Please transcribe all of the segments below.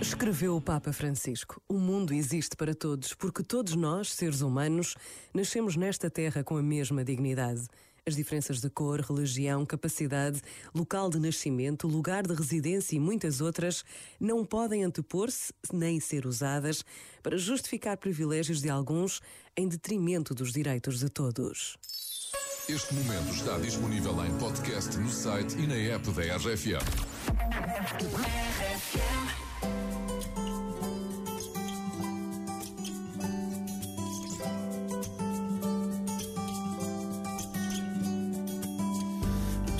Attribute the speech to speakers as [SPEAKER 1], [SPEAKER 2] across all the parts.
[SPEAKER 1] Escreveu o Papa Francisco: O mundo existe para todos, porque todos nós, seres humanos, nascemos nesta terra com a mesma dignidade. As diferenças de cor, religião, capacidade, local de nascimento, lugar de residência e muitas outras não podem antepor-se nem ser usadas para justificar privilégios de alguns em detrimento dos direitos de todos.
[SPEAKER 2] Este momento está disponível em podcast no site e na app da RFM.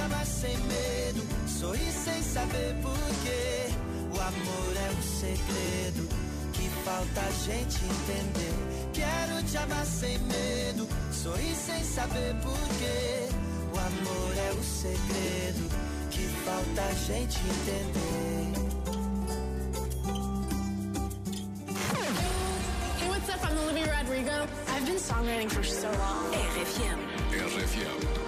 [SPEAKER 3] Amar sem medo, sorrir sem saber porquê. O amor é um segredo que falta a gente entender. Quero te amar sem medo, sorrir sem saber porquê. O amor é o segredo que falta a gente entender.
[SPEAKER 4] Hey, what's up? I'm Olivia Rodrigo. I've been songwriting for so long.
[SPEAKER 1] RFM.
[SPEAKER 2] RFM.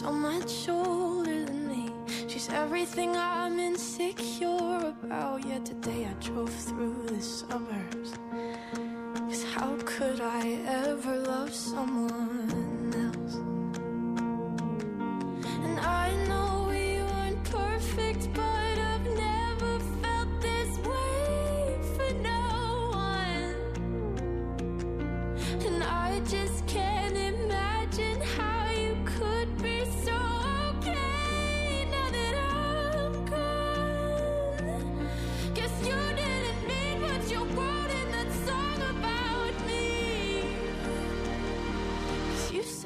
[SPEAKER 5] so much older than me. She's everything I'm insecure about. Yet today I drove through the suburbs. Cause how could I ever love someone else? And I know we weren't perfect, but I've never felt this way for no one. And I just can't